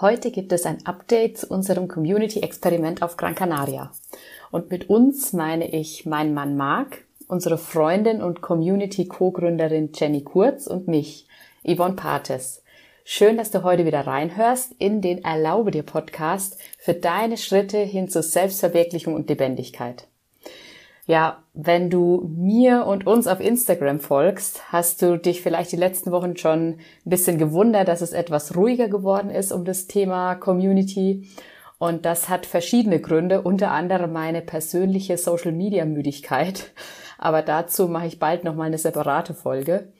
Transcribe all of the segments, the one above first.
Heute gibt es ein Update zu unserem Community-Experiment auf Gran Canaria. Und mit uns meine ich meinen Mann Marc, unsere Freundin und Community-Co-Gründerin Jenny Kurz und mich, Yvonne Pates. Schön, dass du heute wieder reinhörst in den Erlaube dir Podcast für deine Schritte hin zur Selbstverwirklichung und Lebendigkeit. Ja, wenn du mir und uns auf Instagram folgst, hast du dich vielleicht die letzten Wochen schon ein bisschen gewundert, dass es etwas ruhiger geworden ist um das Thema Community. Und das hat verschiedene Gründe, unter anderem meine persönliche Social Media Müdigkeit. Aber dazu mache ich bald nochmal eine separate Folge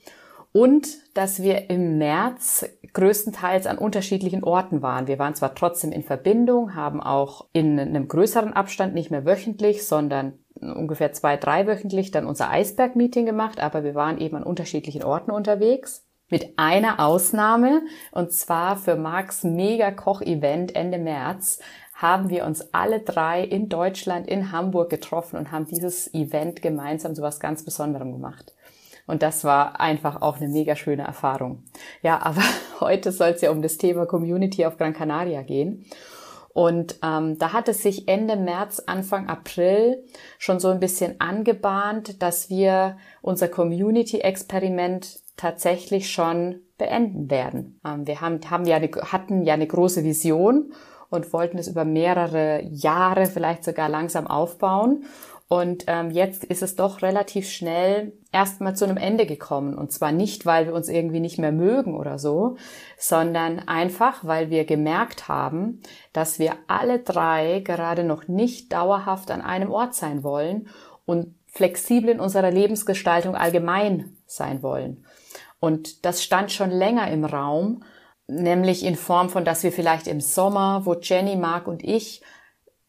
und dass wir im März größtenteils an unterschiedlichen Orten waren. Wir waren zwar trotzdem in Verbindung, haben auch in einem größeren Abstand, nicht mehr wöchentlich, sondern ungefähr zwei, drei wöchentlich dann unser Eisberg-Meeting gemacht, aber wir waren eben an unterschiedlichen Orten unterwegs. Mit einer Ausnahme, und zwar für Marks Mega-Koch-Event Ende März, haben wir uns alle drei in Deutschland, in Hamburg getroffen und haben dieses Event gemeinsam zu was ganz Besonderem gemacht. Und das war einfach auch eine mega schöne Erfahrung. Ja, aber heute soll es ja um das Thema Community auf Gran Canaria gehen. Und ähm, da hat es sich Ende März, Anfang April schon so ein bisschen angebahnt, dass wir unser Community-Experiment tatsächlich schon beenden werden. Ähm, wir haben, haben ja eine, hatten ja eine große Vision und wollten es über mehrere Jahre, vielleicht sogar langsam aufbauen. Und ähm, jetzt ist es doch relativ schnell erstmal zu einem Ende gekommen. Und zwar nicht, weil wir uns irgendwie nicht mehr mögen oder so, sondern einfach, weil wir gemerkt haben, dass wir alle drei gerade noch nicht dauerhaft an einem Ort sein wollen und flexibel in unserer Lebensgestaltung allgemein sein wollen. Und das stand schon länger im Raum, nämlich in Form von, dass wir vielleicht im Sommer, wo Jenny, Mark und ich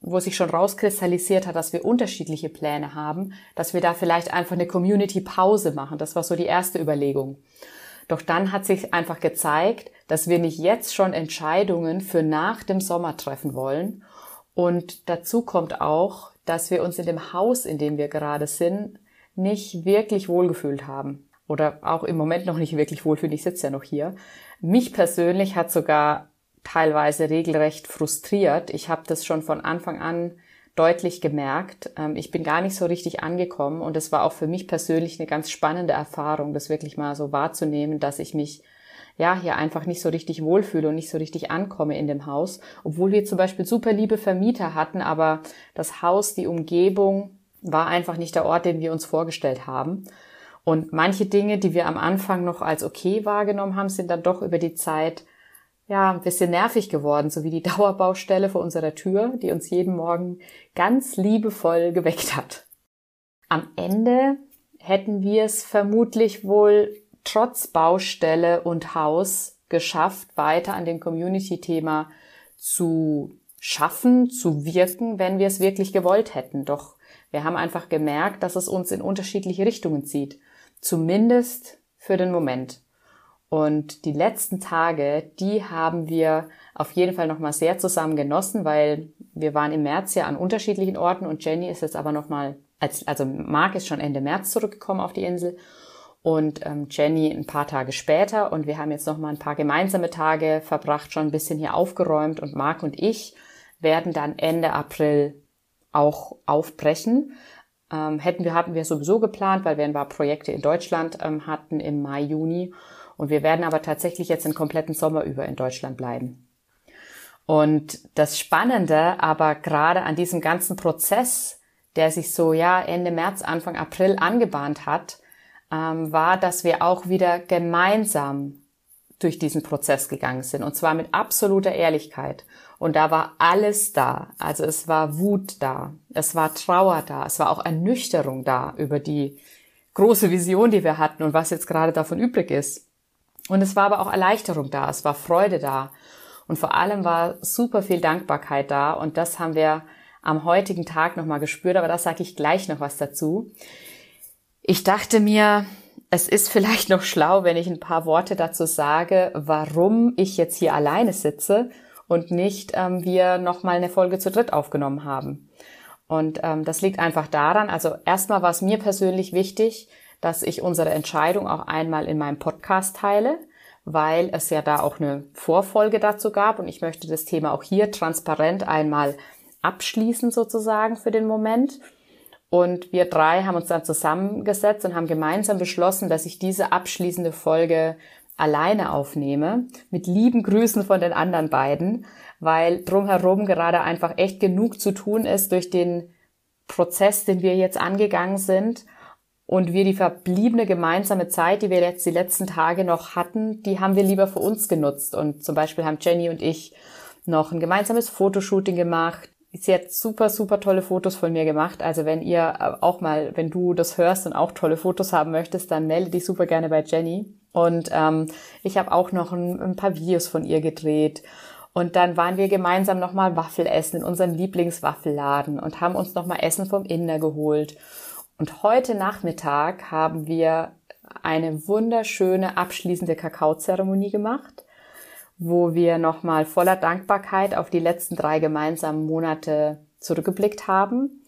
wo sich schon rauskristallisiert hat, dass wir unterschiedliche Pläne haben, dass wir da vielleicht einfach eine Community-Pause machen. Das war so die erste Überlegung. Doch dann hat sich einfach gezeigt, dass wir nicht jetzt schon Entscheidungen für nach dem Sommer treffen wollen. Und dazu kommt auch, dass wir uns in dem Haus, in dem wir gerade sind, nicht wirklich wohlgefühlt haben. Oder auch im Moment noch nicht wirklich wohlfühlen. Ich sitze ja noch hier. Mich persönlich hat sogar teilweise regelrecht frustriert. Ich habe das schon von Anfang an deutlich gemerkt. Ähm, ich bin gar nicht so richtig angekommen und es war auch für mich persönlich eine ganz spannende Erfahrung, das wirklich mal so wahrzunehmen, dass ich mich ja hier einfach nicht so richtig wohlfühle und nicht so richtig ankomme in dem Haus, obwohl wir zum Beispiel super liebe Vermieter hatten, aber das Haus, die Umgebung war einfach nicht der Ort, den wir uns vorgestellt haben. Und manche Dinge, die wir am Anfang noch als okay wahrgenommen haben, sind dann doch über die Zeit ja, ein bisschen nervig geworden, so wie die Dauerbaustelle vor unserer Tür, die uns jeden Morgen ganz liebevoll geweckt hat. Am Ende hätten wir es vermutlich wohl trotz Baustelle und Haus geschafft, weiter an dem Community-Thema zu schaffen, zu wirken, wenn wir es wirklich gewollt hätten. Doch wir haben einfach gemerkt, dass es uns in unterschiedliche Richtungen zieht. Zumindest für den Moment. Und die letzten Tage, die haben wir auf jeden Fall nochmal sehr zusammen genossen, weil wir waren im März ja an unterschiedlichen Orten und Jenny ist jetzt aber nochmal, als, also Mark ist schon Ende März zurückgekommen auf die Insel und ähm, Jenny ein paar Tage später und wir haben jetzt nochmal ein paar gemeinsame Tage verbracht, schon ein bisschen hier aufgeräumt und Mark und ich werden dann Ende April auch aufbrechen. Ähm, hätten wir, hatten wir sowieso geplant, weil wir ein paar Projekte in Deutschland ähm, hatten im Mai, Juni und wir werden aber tatsächlich jetzt den kompletten Sommer über in Deutschland bleiben. Und das Spannende aber gerade an diesem ganzen Prozess, der sich so ja Ende März, Anfang April angebahnt hat, ähm, war, dass wir auch wieder gemeinsam durch diesen Prozess gegangen sind und zwar mit absoluter Ehrlichkeit. Und da war alles da. Also es war Wut da, es war Trauer da, es war auch Ernüchterung da über die große Vision, die wir hatten und was jetzt gerade davon übrig ist. Und es war aber auch Erleichterung da, es war Freude da. Und vor allem war super viel Dankbarkeit da. Und das haben wir am heutigen Tag nochmal gespürt, aber da sage ich gleich noch was dazu. Ich dachte mir, es ist vielleicht noch schlau, wenn ich ein paar Worte dazu sage, warum ich jetzt hier alleine sitze und nicht ähm, wir nochmal eine Folge zu dritt aufgenommen haben. Und ähm, das liegt einfach daran, also erstmal war es mir persönlich wichtig, dass ich unsere Entscheidung auch einmal in meinem Podcast teile, weil es ja da auch eine Vorfolge dazu gab und ich möchte das Thema auch hier transparent einmal abschließen sozusagen für den Moment. Und wir drei haben uns dann zusammengesetzt und haben gemeinsam beschlossen, dass ich diese abschließende Folge alleine aufnehme, mit lieben Grüßen von den anderen beiden, weil drumherum gerade einfach echt genug zu tun ist durch den Prozess, den wir jetzt angegangen sind. Und wir die verbliebene gemeinsame Zeit, die wir jetzt die letzten Tage noch hatten, die haben wir lieber für uns genutzt. Und zum Beispiel haben Jenny und ich noch ein gemeinsames Fotoshooting gemacht. Sie hat super, super tolle Fotos von mir gemacht. Also wenn ihr auch mal, wenn du das hörst und auch tolle Fotos haben möchtest, dann melde dich super gerne bei Jenny. Und ähm, ich habe auch noch ein, ein paar Videos von ihr gedreht. Und dann waren wir gemeinsam nochmal Waffel essen in unserem Lieblingswaffelladen und haben uns nochmal Essen vom Inder geholt. Und heute Nachmittag haben wir eine wunderschöne abschließende Kakaozeremonie gemacht wo wir nochmal voller Dankbarkeit auf die letzten drei gemeinsamen Monate zurückgeblickt haben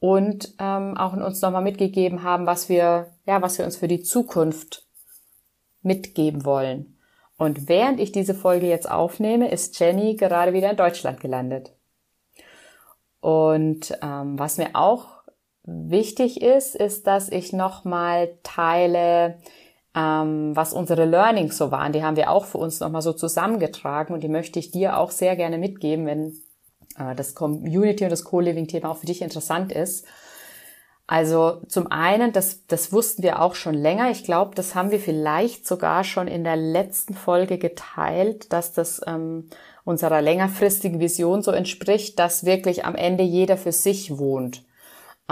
und ähm, auch uns nochmal mitgegeben haben, was wir, ja, was wir uns für die Zukunft mitgeben wollen. Und während ich diese Folge jetzt aufnehme, ist Jenny gerade wieder in Deutschland gelandet. Und ähm, was mir auch wichtig ist, ist, dass ich nochmal teile, ähm, was unsere Learnings so waren. Die haben wir auch für uns nochmal so zusammengetragen und die möchte ich dir auch sehr gerne mitgeben, wenn äh, das Community und das Co-Living-Thema auch für dich interessant ist. Also zum einen, das, das wussten wir auch schon länger. Ich glaube, das haben wir vielleicht sogar schon in der letzten Folge geteilt, dass das ähm, unserer längerfristigen Vision so entspricht, dass wirklich am Ende jeder für sich wohnt.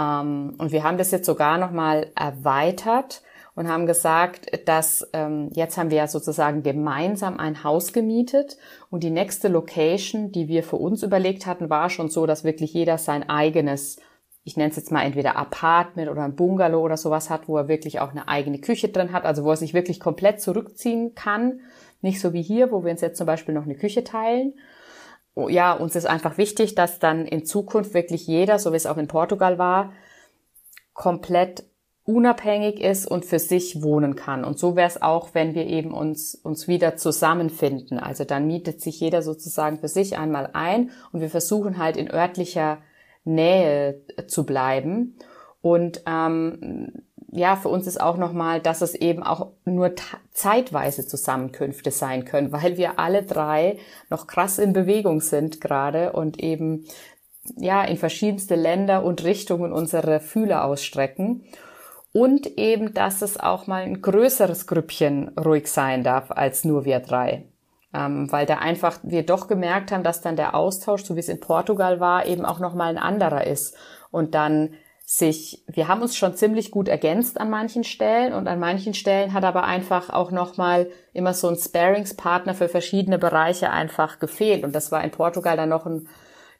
Ähm, und wir haben das jetzt sogar nochmal erweitert und haben gesagt, dass ähm, jetzt haben wir ja sozusagen gemeinsam ein Haus gemietet und die nächste Location, die wir für uns überlegt hatten, war schon so, dass wirklich jeder sein eigenes, ich nenne es jetzt mal entweder Apartment oder ein Bungalow oder sowas hat, wo er wirklich auch eine eigene Küche drin hat, also wo er sich wirklich komplett zurückziehen kann. Nicht so wie hier, wo wir uns jetzt zum Beispiel noch eine Küche teilen. Oh, ja, uns ist einfach wichtig, dass dann in Zukunft wirklich jeder, so wie es auch in Portugal war, komplett unabhängig ist und für sich wohnen kann. Und so wäre es auch, wenn wir eben uns, uns wieder zusammenfinden. Also dann mietet sich jeder sozusagen für sich einmal ein und wir versuchen halt in örtlicher Nähe zu bleiben. Und ähm, ja, für uns ist auch nochmal, dass es eben auch nur zeitweise Zusammenkünfte sein können, weil wir alle drei noch krass in Bewegung sind gerade und eben ja in verschiedenste Länder und Richtungen unsere Fühler ausstrecken und eben, dass es auch mal ein größeres Grüppchen ruhig sein darf als nur wir drei. Ähm, weil da einfach wir doch gemerkt haben, dass dann der Austausch, so wie es in Portugal war, eben auch nochmal ein anderer ist. Und dann sich, wir haben uns schon ziemlich gut ergänzt an manchen Stellen und an manchen Stellen hat aber einfach auch nochmal immer so ein Sparingspartner für verschiedene Bereiche einfach gefehlt. Und das war in Portugal dann noch ein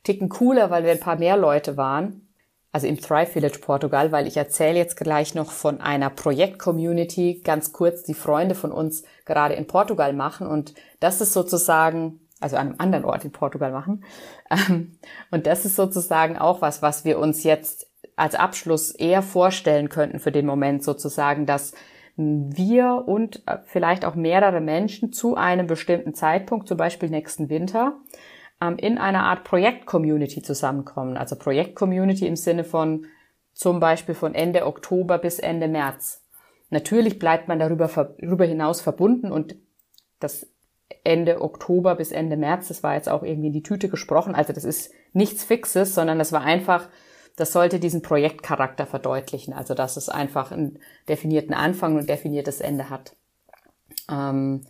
Ticken cooler, weil wir ein paar mehr Leute waren also im Thrive Village Portugal, weil ich erzähle jetzt gleich noch von einer Projekt-Community, ganz kurz, die Freunde von uns gerade in Portugal machen. Und das ist sozusagen, also an einem anderen Ort in Portugal machen. Ähm, und das ist sozusagen auch was, was wir uns jetzt als Abschluss eher vorstellen könnten für den Moment sozusagen, dass wir und äh, vielleicht auch mehrere Menschen zu einem bestimmten Zeitpunkt, zum Beispiel nächsten Winter, ähm, in einer Art Projekt-Community zusammenkommen. Also Projekt-Community im Sinne von zum Beispiel von Ende Oktober bis Ende März. Natürlich bleibt man darüber, darüber hinaus verbunden und das Ende Oktober bis Ende März, das war jetzt auch irgendwie in die Tüte gesprochen. Also das ist nichts Fixes, sondern das war einfach, das sollte diesen Projektcharakter verdeutlichen. Also dass es einfach einen definierten Anfang und definiertes Ende hat. Ähm,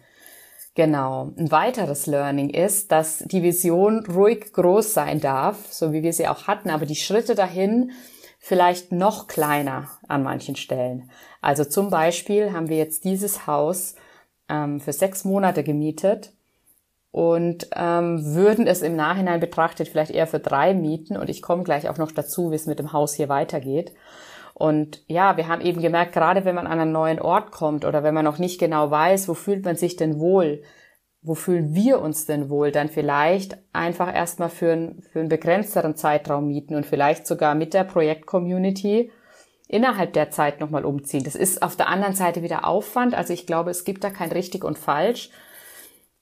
Genau. Ein weiteres Learning ist, dass die Vision ruhig groß sein darf, so wie wir sie auch hatten, aber die Schritte dahin vielleicht noch kleiner an manchen Stellen. Also zum Beispiel haben wir jetzt dieses Haus ähm, für sechs Monate gemietet und ähm, würden es im Nachhinein betrachtet vielleicht eher für drei mieten. Und ich komme gleich auch noch dazu, wie es mit dem Haus hier weitergeht. Und ja, wir haben eben gemerkt, gerade wenn man an einen neuen Ort kommt oder wenn man noch nicht genau weiß, wo fühlt man sich denn wohl, wo fühlen wir uns denn wohl, dann vielleicht einfach erstmal für, einen, für einen begrenzteren Zeitraum mieten und vielleicht sogar mit der Projekt-Community innerhalb der Zeit nochmal umziehen. Das ist auf der anderen Seite wieder Aufwand. Also ich glaube, es gibt da kein richtig und falsch.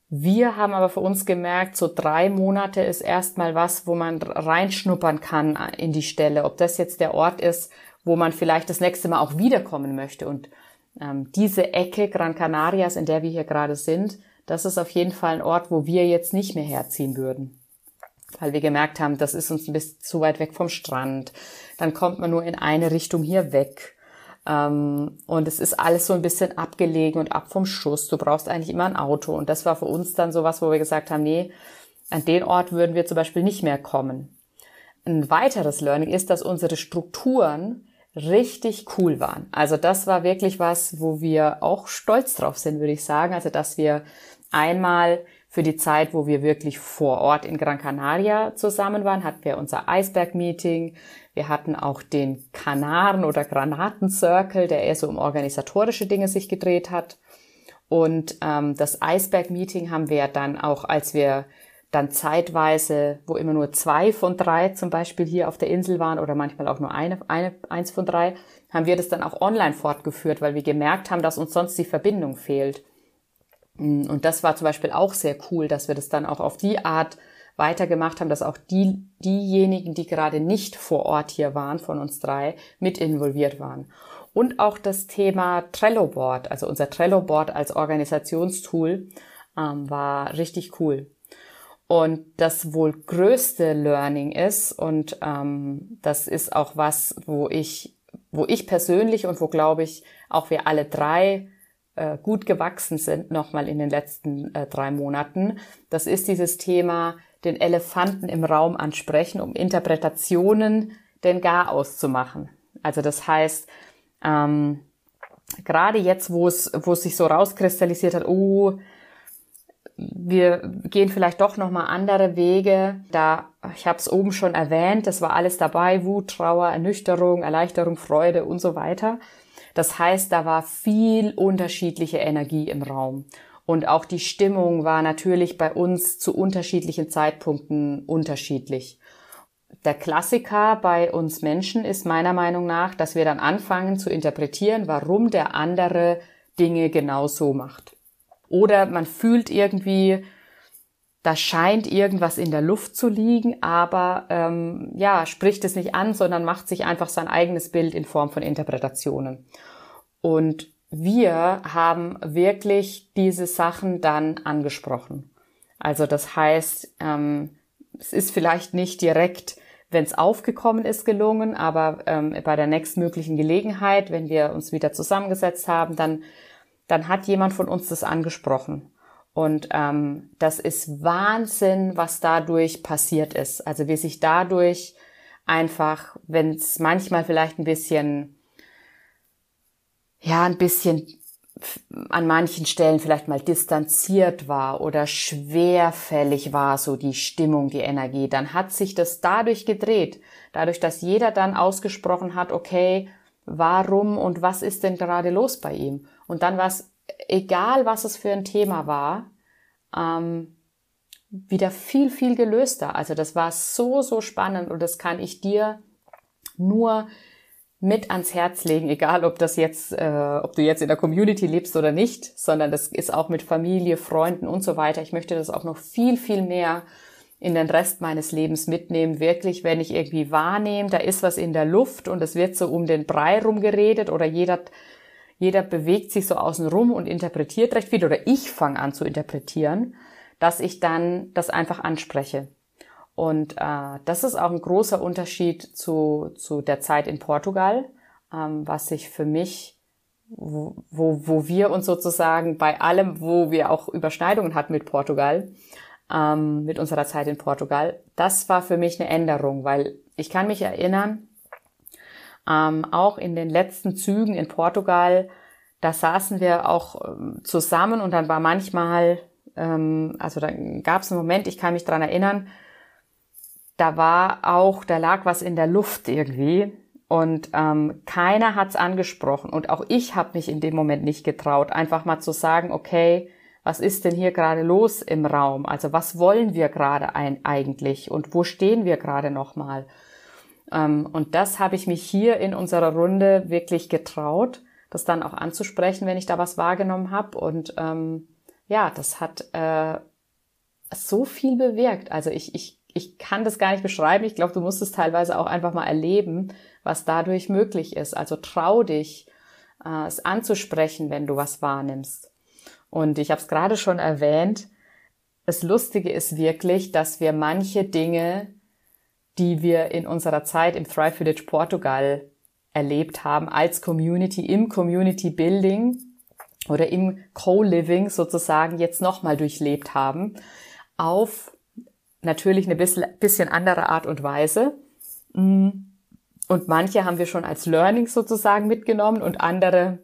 Wir haben aber für uns gemerkt, so drei Monate ist erstmal was, wo man reinschnuppern kann in die Stelle. Ob das jetzt der Ort ist, wo man vielleicht das nächste Mal auch wiederkommen möchte. Und ähm, diese Ecke Gran Canarias, in der wir hier gerade sind, das ist auf jeden Fall ein Ort, wo wir jetzt nicht mehr herziehen würden. Weil wir gemerkt haben, das ist uns ein bisschen zu weit weg vom Strand. Dann kommt man nur in eine Richtung hier weg. Ähm, und es ist alles so ein bisschen abgelegen und ab vom Schuss. Du brauchst eigentlich immer ein Auto. Und das war für uns dann sowas, wo wir gesagt haben, nee, an den Ort würden wir zum Beispiel nicht mehr kommen. Ein weiteres Learning ist, dass unsere Strukturen richtig cool waren. Also das war wirklich was, wo wir auch stolz drauf sind, würde ich sagen. Also dass wir einmal für die Zeit, wo wir wirklich vor Ort in Gran Canaria zusammen waren, hatten wir unser Eisberg-Meeting. Wir hatten auch den Kanaren- oder Granaten-Circle, der eher so um organisatorische Dinge sich gedreht hat. Und ähm, das Eisberg-Meeting haben wir dann auch, als wir dann zeitweise, wo immer nur zwei von drei zum Beispiel hier auf der Insel waren oder manchmal auch nur eine, eine, eins von drei, haben wir das dann auch online fortgeführt, weil wir gemerkt haben, dass uns sonst die Verbindung fehlt. Und das war zum Beispiel auch sehr cool, dass wir das dann auch auf die Art weitergemacht haben, dass auch die, diejenigen, die gerade nicht vor Ort hier waren, von uns drei, mit involviert waren. Und auch das Thema Trello Board, also unser Trello Board als Organisationstool, ähm, war richtig cool. Und das wohl größte Learning ist, und ähm, das ist auch was, wo ich, wo ich persönlich und wo glaube ich auch wir alle drei äh, gut gewachsen sind, nochmal in den letzten äh, drei Monaten. Das ist dieses Thema, den Elefanten im Raum ansprechen, um Interpretationen denn gar auszumachen. Also das heißt, ähm, gerade jetzt, wo es, wo es sich so rauskristallisiert hat, oh, wir gehen vielleicht doch nochmal andere Wege. Da, ich habe es oben schon erwähnt, das war alles dabei, Wut, Trauer, Ernüchterung, Erleichterung, Freude und so weiter. Das heißt, da war viel unterschiedliche Energie im Raum. Und auch die Stimmung war natürlich bei uns zu unterschiedlichen Zeitpunkten unterschiedlich. Der Klassiker bei uns Menschen ist meiner Meinung nach, dass wir dann anfangen zu interpretieren, warum der andere Dinge genau so macht. Oder man fühlt irgendwie, da scheint irgendwas in der Luft zu liegen, aber ähm, ja, spricht es nicht an, sondern macht sich einfach sein eigenes Bild in Form von Interpretationen. Und wir haben wirklich diese Sachen dann angesprochen. Also das heißt, ähm, es ist vielleicht nicht direkt, wenn es aufgekommen ist, gelungen, aber ähm, bei der nächstmöglichen Gelegenheit, wenn wir uns wieder zusammengesetzt haben, dann, dann hat jemand von uns das angesprochen. Und ähm, das ist Wahnsinn, was dadurch passiert ist. Also wie sich dadurch einfach, wenn es manchmal vielleicht ein bisschen, ja, ein bisschen an manchen Stellen vielleicht mal distanziert war oder schwerfällig war, so die Stimmung, die Energie, dann hat sich das dadurch gedreht. Dadurch, dass jeder dann ausgesprochen hat, okay, warum und was ist denn gerade los bei ihm? Und dann war es egal was es für ein Thema war, ähm, wieder viel, viel gelöster. Also das war so, so spannend und das kann ich dir nur mit ans Herz legen, egal ob das jetzt, äh, ob du jetzt in der Community lebst oder nicht, sondern das ist auch mit Familie, Freunden und so weiter. Ich möchte das auch noch viel, viel mehr in den Rest meines Lebens mitnehmen. Wirklich, wenn ich irgendwie wahrnehme, da ist was in der Luft und es wird so um den Brei rumgeredet oder jeder jeder bewegt sich so außen rum und interpretiert recht viel oder ich fange an zu interpretieren, dass ich dann das einfach anspreche. Und äh, das ist auch ein großer Unterschied zu, zu der Zeit in Portugal, ähm, was sich für mich, wo, wo, wo wir uns sozusagen bei allem, wo wir auch Überschneidungen hatten mit Portugal, ähm, mit unserer Zeit in Portugal, das war für mich eine Änderung, weil ich kann mich erinnern, ähm, auch in den letzten Zügen in Portugal, da saßen wir auch ähm, zusammen und dann war manchmal, ähm, also da gab es einen Moment, ich kann mich dran erinnern, da war auch, da lag was in der Luft irgendwie und ähm, keiner hat's angesprochen und auch ich habe mich in dem Moment nicht getraut, einfach mal zu sagen, okay, was ist denn hier gerade los im Raum? Also was wollen wir gerade eigentlich und wo stehen wir gerade nochmal? Ähm, und das habe ich mich hier in unserer Runde wirklich getraut, das dann auch anzusprechen, wenn ich da was wahrgenommen habe. Und ähm, ja, das hat äh, so viel bewirkt. Also ich, ich, ich kann das gar nicht beschreiben. Ich glaube, du musst es teilweise auch einfach mal erleben, was dadurch möglich ist. Also trau dich, äh, es anzusprechen, wenn du was wahrnimmst. Und ich habe es gerade schon erwähnt, das Lustige ist wirklich, dass wir manche Dinge, die wir in unserer Zeit im Thrive Village Portugal erlebt haben, als Community, im Community Building oder im Co-Living sozusagen jetzt nochmal durchlebt haben, auf natürlich eine bisschen, andere Art und Weise. Und manche haben wir schon als Learning sozusagen mitgenommen und andere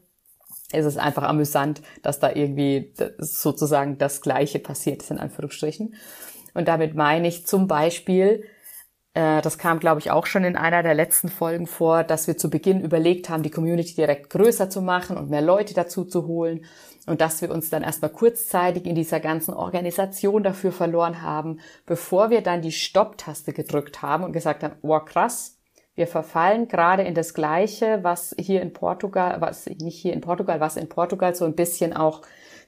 ist es einfach amüsant, dass da irgendwie sozusagen das Gleiche passiert ist, in Anführungsstrichen. Und damit meine ich zum Beispiel, das kam, glaube ich, auch schon in einer der letzten Folgen vor, dass wir zu Beginn überlegt haben, die Community direkt größer zu machen und mehr Leute dazu zu holen und dass wir uns dann erstmal kurzzeitig in dieser ganzen Organisation dafür verloren haben, bevor wir dann die Stopp-Taste gedrückt haben und gesagt haben, oh krass, wir verfallen gerade in das Gleiche, was hier in Portugal, was nicht hier in Portugal, was in Portugal so ein bisschen auch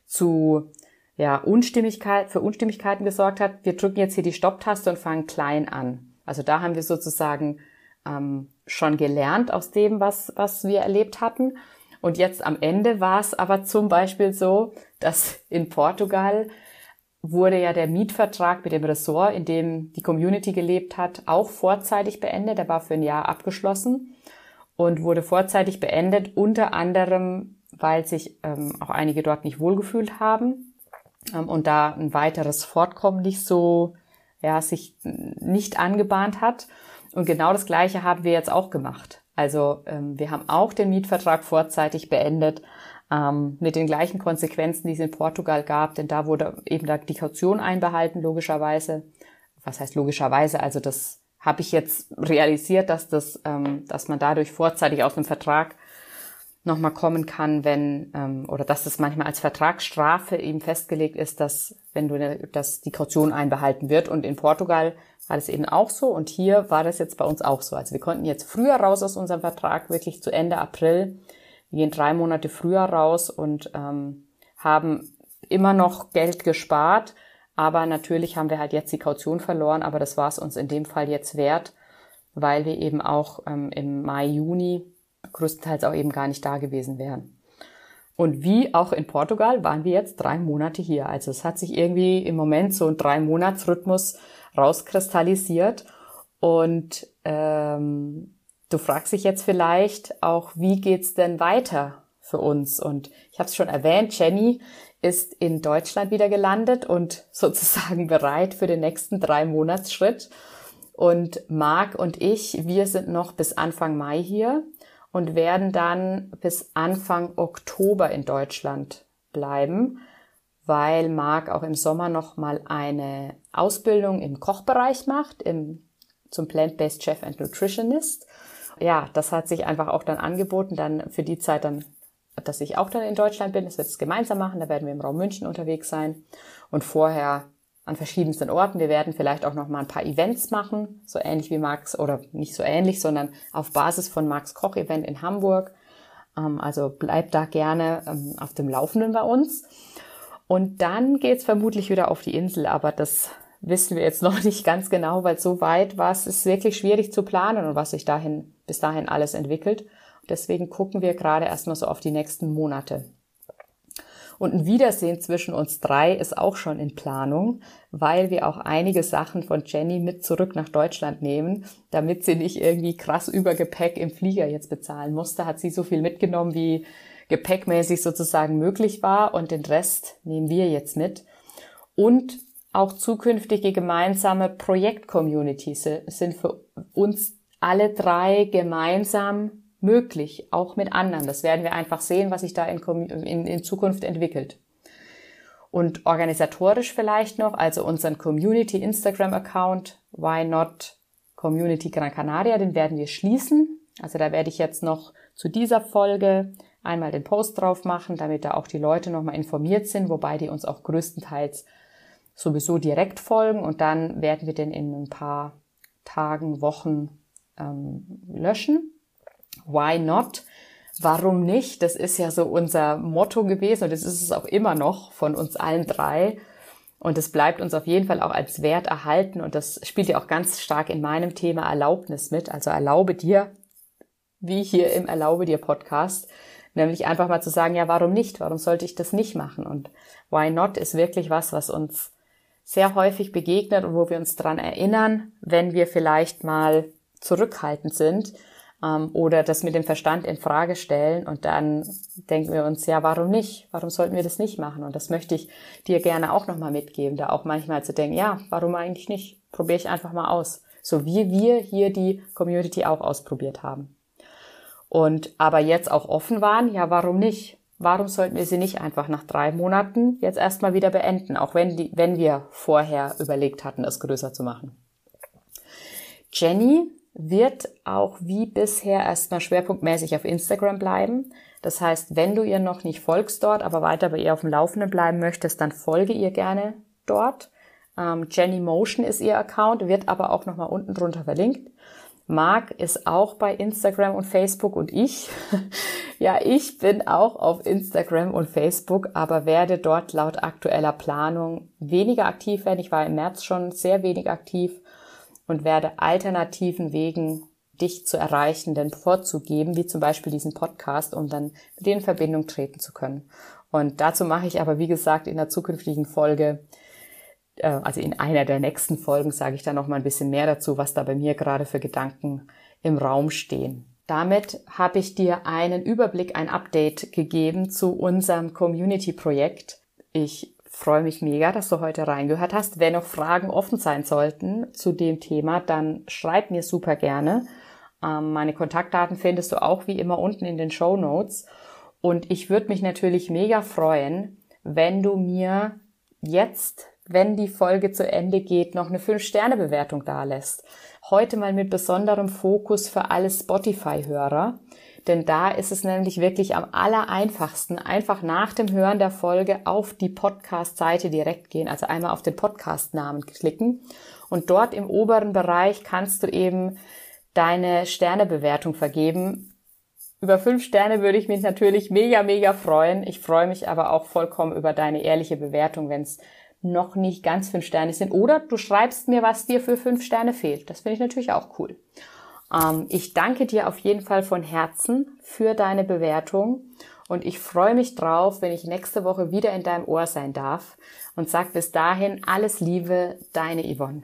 zu ja, Unstimmigkeit, für Unstimmigkeiten gesorgt hat. Wir drücken jetzt hier die Stopptaste und fangen klein an. Also da haben wir sozusagen ähm, schon gelernt aus dem, was, was wir erlebt hatten. Und jetzt am Ende war es aber zum Beispiel so, dass in Portugal wurde ja der Mietvertrag mit dem Ressort, in dem die Community gelebt hat, auch vorzeitig beendet. Der war für ein Jahr abgeschlossen und wurde vorzeitig beendet, unter anderem, weil sich ähm, auch einige dort nicht wohlgefühlt haben ähm, und da ein weiteres Fortkommen nicht so, ja, sich nicht angebahnt hat. Und genau das Gleiche haben wir jetzt auch gemacht. Also ähm, wir haben auch den Mietvertrag vorzeitig beendet, ähm, mit den gleichen Konsequenzen, die es in Portugal gab, denn da wurde eben die Kaution einbehalten, logischerweise. Was heißt logischerweise? Also das habe ich jetzt realisiert, dass das, ähm, dass man dadurch vorzeitig aus dem Vertrag nochmal kommen kann, wenn ähm, oder dass das manchmal als Vertragsstrafe eben festgelegt ist, dass wenn du dass die Kaution einbehalten wird. Und in Portugal war das eben auch so und hier war das jetzt bei uns auch so. Also wir konnten jetzt früher raus aus unserem Vertrag, wirklich zu Ende April wir gehen drei Monate früher raus und ähm, haben immer noch Geld gespart. Aber natürlich haben wir halt jetzt die Kaution verloren, aber das war es uns in dem Fall jetzt wert, weil wir eben auch ähm, im Mai, Juni größtenteils auch eben gar nicht da gewesen wären. Und wie auch in Portugal waren wir jetzt drei Monate hier. Also es hat sich irgendwie im Moment so ein Drei-Monats-Rhythmus rauskristallisiert. Und ähm, Du fragst dich jetzt vielleicht auch, wie geht's denn weiter für uns? Und ich habe es schon erwähnt, Jenny ist in Deutschland wieder gelandet und sozusagen bereit für den nächsten drei Monatsschritt. Und Marc und ich, wir sind noch bis Anfang Mai hier und werden dann bis Anfang Oktober in Deutschland bleiben, weil Marc auch im Sommer noch mal eine Ausbildung im Kochbereich macht, im, zum Plant-Based Chef and Nutritionist. Ja, das hat sich einfach auch dann angeboten, dann für die Zeit dann, dass ich auch dann in Deutschland bin, dass wir das gemeinsam machen, da werden wir im Raum München unterwegs sein. Und vorher an verschiedensten Orten. Wir werden vielleicht auch noch mal ein paar Events machen, so ähnlich wie Max, oder nicht so ähnlich, sondern auf Basis von Max Koch Event in Hamburg. Ähm, also bleibt da gerne ähm, auf dem Laufenden bei uns. Und dann geht's vermutlich wieder auf die Insel, aber das wissen wir jetzt noch nicht ganz genau, weil so weit war es, ist wirklich schwierig zu planen und was sich dahin, bis dahin alles entwickelt. deswegen gucken wir gerade erstmal so auf die nächsten Monate. Und ein Wiedersehen zwischen uns drei ist auch schon in Planung, weil wir auch einige Sachen von Jenny mit zurück nach Deutschland nehmen, damit sie nicht irgendwie krass Übergepäck im Flieger jetzt bezahlen musste. Hat sie so viel mitgenommen, wie gepäckmäßig sozusagen möglich war und den Rest nehmen wir jetzt mit. Und auch zukünftige gemeinsame Projekt-Communities sind für uns alle drei gemeinsam möglich, auch mit anderen. Das werden wir einfach sehen, was sich da in, in, in Zukunft entwickelt. Und organisatorisch vielleicht noch, also unseren Community Instagram Account, Why Not Community Gran Canaria, den werden wir schließen. Also da werde ich jetzt noch zu dieser Folge einmal den Post drauf machen, damit da auch die Leute nochmal informiert sind, wobei die uns auch größtenteils sowieso direkt folgen und dann werden wir den in ein paar Tagen, Wochen ähm, löschen. Why not? Warum nicht? Das ist ja so unser Motto gewesen und das ist es auch immer noch von uns allen drei. Und es bleibt uns auf jeden Fall auch als Wert erhalten und das spielt ja auch ganz stark in meinem Thema Erlaubnis mit. Also erlaube dir, wie hier im Erlaube dir Podcast, nämlich einfach mal zu sagen, ja, warum nicht? Warum sollte ich das nicht machen? Und why not ist wirklich was, was uns sehr häufig begegnet und wo wir uns dran erinnern, wenn wir vielleicht mal zurückhaltend sind ähm, oder das mit dem Verstand in Frage stellen und dann denken wir uns, ja, warum nicht? Warum sollten wir das nicht machen? Und das möchte ich dir gerne auch nochmal mitgeben, da auch manchmal zu denken, ja, warum eigentlich nicht? Probiere ich einfach mal aus. So wie wir hier die Community auch ausprobiert haben. Und aber jetzt auch offen waren, ja, warum nicht? Warum sollten wir sie nicht einfach nach drei Monaten jetzt erstmal wieder beenden, auch wenn, die, wenn wir vorher überlegt hatten, es größer zu machen? Jenny wird auch wie bisher erstmal schwerpunktmäßig auf Instagram bleiben. Das heißt, wenn du ihr noch nicht folgst dort, aber weiter bei ihr auf dem Laufenden bleiben möchtest, dann folge ihr gerne dort. Ähm, Jenny Motion ist ihr Account, wird aber auch nochmal unten drunter verlinkt. Marc ist auch bei Instagram und Facebook und ich. ja, ich bin auch auf Instagram und Facebook, aber werde dort laut aktueller Planung weniger aktiv werden. Ich war im März schon sehr wenig aktiv und werde alternativen Wegen dich zu erreichenden vorzugeben, wie zum Beispiel diesen Podcast, um dann mit dir in Verbindung treten zu können. Und dazu mache ich aber, wie gesagt, in der zukünftigen Folge, äh, also in einer der nächsten Folgen, sage ich dann noch mal ein bisschen mehr dazu, was da bei mir gerade für Gedanken im Raum stehen. Damit habe ich dir einen Überblick, ein Update gegeben zu unserem Community-Projekt. Ich freue mich mega, dass du heute reingehört hast. Wenn noch Fragen offen sein sollten zu dem Thema, dann schreib mir super gerne. Ähm, meine Kontaktdaten findest du auch wie immer unten in den Show Notes. Und ich würde mich natürlich mega freuen, wenn du mir jetzt, wenn die Folge zu Ende geht, noch eine 5-Sterne-Bewertung da lässt. Heute mal mit besonderem Fokus für alle Spotify-Hörer. Denn da ist es nämlich wirklich am aller einfachsten, einfach nach dem Hören der Folge auf die Podcast-Seite direkt gehen, also einmal auf den Podcast-Namen klicken und dort im oberen Bereich kannst du eben deine Sternebewertung vergeben. Über fünf Sterne würde ich mich natürlich mega, mega freuen. Ich freue mich aber auch vollkommen über deine ehrliche Bewertung, wenn es noch nicht ganz fünf Sterne sind. Oder du schreibst mir, was dir für fünf Sterne fehlt. Das finde ich natürlich auch cool. Ähm, ich danke dir auf jeden Fall von Herzen für deine Bewertung und ich freue mich drauf, wenn ich nächste Woche wieder in deinem Ohr sein darf und sag bis dahin alles Liebe, deine Yvonne.